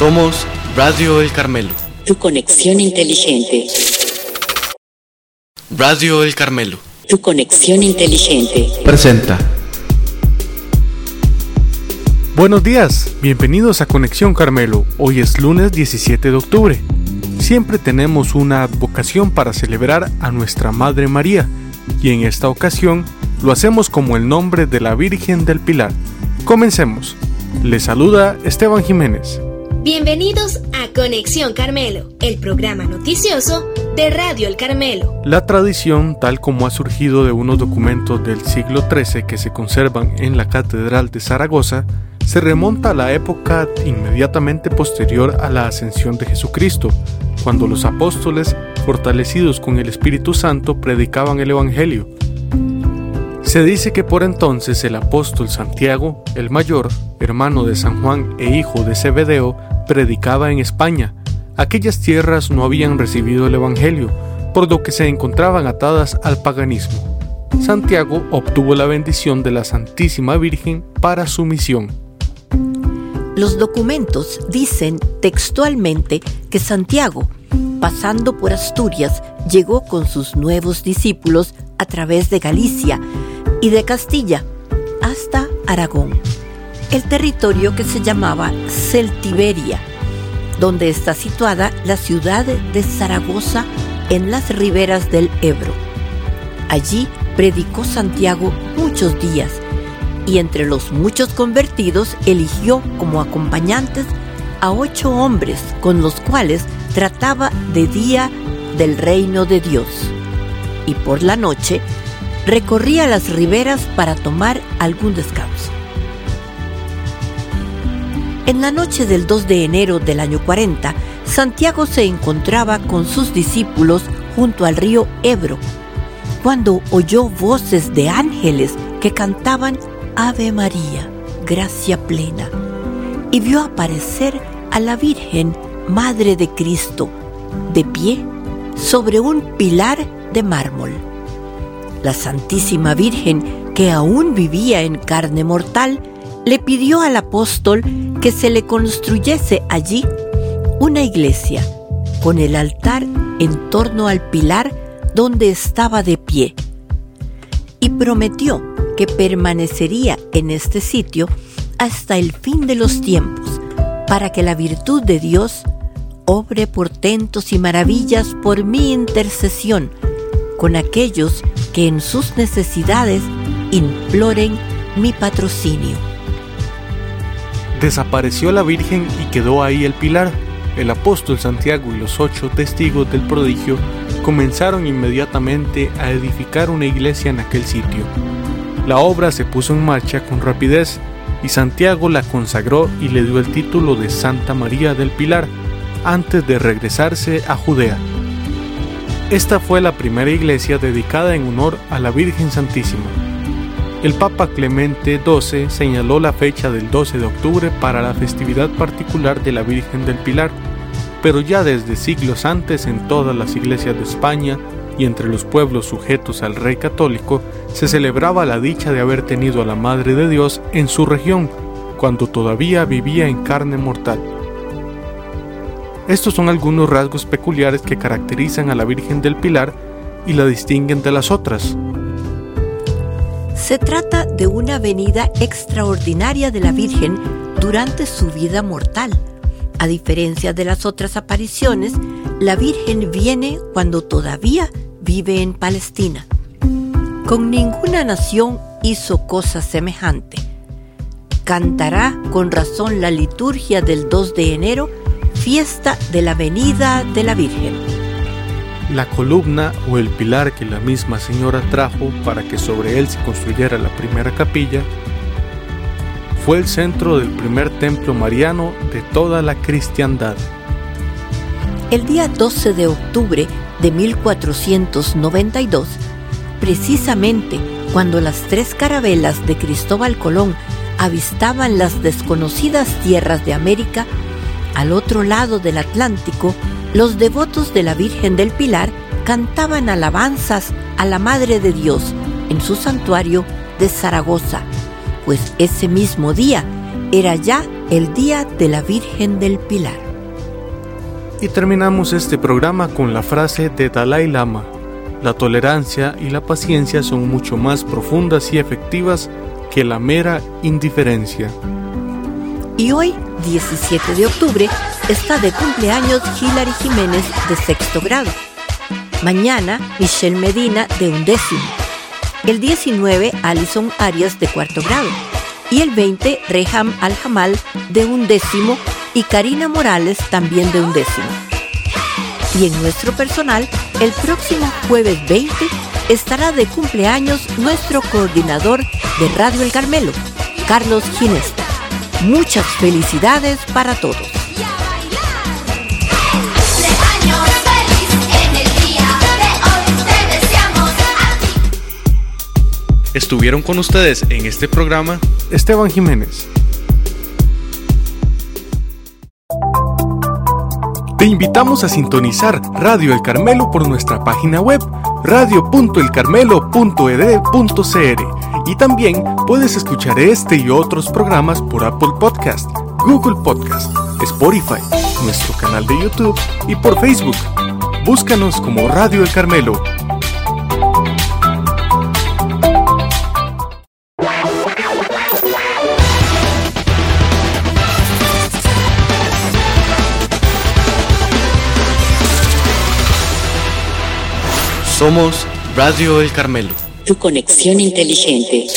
Somos Radio El Carmelo. Tu conexión inteligente. Radio El Carmelo. Tu conexión inteligente. Presenta. Buenos días, bienvenidos a Conexión Carmelo. Hoy es lunes 17 de octubre. Siempre tenemos una vocación para celebrar a nuestra Madre María y en esta ocasión lo hacemos como el nombre de la Virgen del Pilar. Comencemos. Les saluda Esteban Jiménez. Bienvenidos a Conexión Carmelo, el programa noticioso de Radio El Carmelo. La tradición, tal como ha surgido de unos documentos del siglo XIII que se conservan en la Catedral de Zaragoza, se remonta a la época inmediatamente posterior a la ascensión de Jesucristo, cuando los apóstoles, fortalecidos con el Espíritu Santo, predicaban el Evangelio. Se dice que por entonces el apóstol Santiago, el mayor, hermano de San Juan e hijo de Zebedeo, predicaba en España. Aquellas tierras no habían recibido el Evangelio, por lo que se encontraban atadas al paganismo. Santiago obtuvo la bendición de la Santísima Virgen para su misión. Los documentos dicen textualmente que Santiago, pasando por Asturias, llegó con sus nuevos discípulos a través de Galicia y de Castilla hasta Aragón el territorio que se llamaba Celtiberia, donde está situada la ciudad de Zaragoza en las riberas del Ebro. Allí predicó Santiago muchos días y entre los muchos convertidos eligió como acompañantes a ocho hombres con los cuales trataba de día del reino de Dios y por la noche recorría las riberas para tomar algún descanso. En la noche del 2 de enero del año 40, Santiago se encontraba con sus discípulos junto al río Ebro, cuando oyó voces de ángeles que cantaban Ave María, gracia plena, y vio aparecer a la Virgen, Madre de Cristo, de pie sobre un pilar de mármol. La Santísima Virgen, que aún vivía en carne mortal, le pidió al apóstol que se le construyese allí una iglesia con el altar en torno al pilar donde estaba de pie y prometió que permanecería en este sitio hasta el fin de los tiempos para que la virtud de Dios obre portentos y maravillas por mi intercesión con aquellos que en sus necesidades imploren mi patrocinio. Desapareció la Virgen y quedó ahí el pilar. El apóstol Santiago y los ocho testigos del prodigio comenzaron inmediatamente a edificar una iglesia en aquel sitio. La obra se puso en marcha con rapidez y Santiago la consagró y le dio el título de Santa María del Pilar antes de regresarse a Judea. Esta fue la primera iglesia dedicada en honor a la Virgen Santísima. El Papa Clemente XII señaló la fecha del 12 de octubre para la festividad particular de la Virgen del Pilar, pero ya desde siglos antes en todas las iglesias de España y entre los pueblos sujetos al rey católico se celebraba la dicha de haber tenido a la Madre de Dios en su región, cuando todavía vivía en carne mortal. Estos son algunos rasgos peculiares que caracterizan a la Virgen del Pilar y la distinguen de las otras. Se trata de una venida extraordinaria de la Virgen durante su vida mortal. A diferencia de las otras apariciones, la Virgen viene cuando todavía vive en Palestina. Con ninguna nación hizo cosa semejante. Cantará con razón la liturgia del 2 de enero, fiesta de la venida de la Virgen. La columna o el pilar que la misma señora trajo para que sobre él se construyera la primera capilla fue el centro del primer templo mariano de toda la cristiandad. El día 12 de octubre de 1492, precisamente cuando las tres carabelas de Cristóbal Colón avistaban las desconocidas tierras de América, al otro lado del Atlántico, los devotos de la Virgen del Pilar cantaban alabanzas a la Madre de Dios en su santuario de Zaragoza, pues ese mismo día era ya el Día de la Virgen del Pilar. Y terminamos este programa con la frase de Dalai Lama. La tolerancia y la paciencia son mucho más profundas y efectivas que la mera indiferencia. Y hoy, 17 de octubre, está de cumpleaños Hilary Jiménez de sexto grado. Mañana, Michelle Medina de undécimo. El 19, Alison Arias de cuarto grado. Y el 20, Reham Al-Jamal de undécimo y Karina Morales también de undécimo. Y en nuestro personal, el próximo jueves 20 estará de cumpleaños nuestro coordinador de Radio El Carmelo, Carlos Ginesta. Muchas felicidades para todos. Estuvieron con ustedes en este programa Esteban Jiménez. Te invitamos a sintonizar Radio El Carmelo por nuestra página web radio.elcarmelo.ed.cr y también puedes escuchar este y otros programas por Apple Podcast, Google Podcast, Spotify, nuestro canal de YouTube y por Facebook. Búscanos como Radio El Carmelo Somos Radio El Carmelo. Tu conexión inteligente.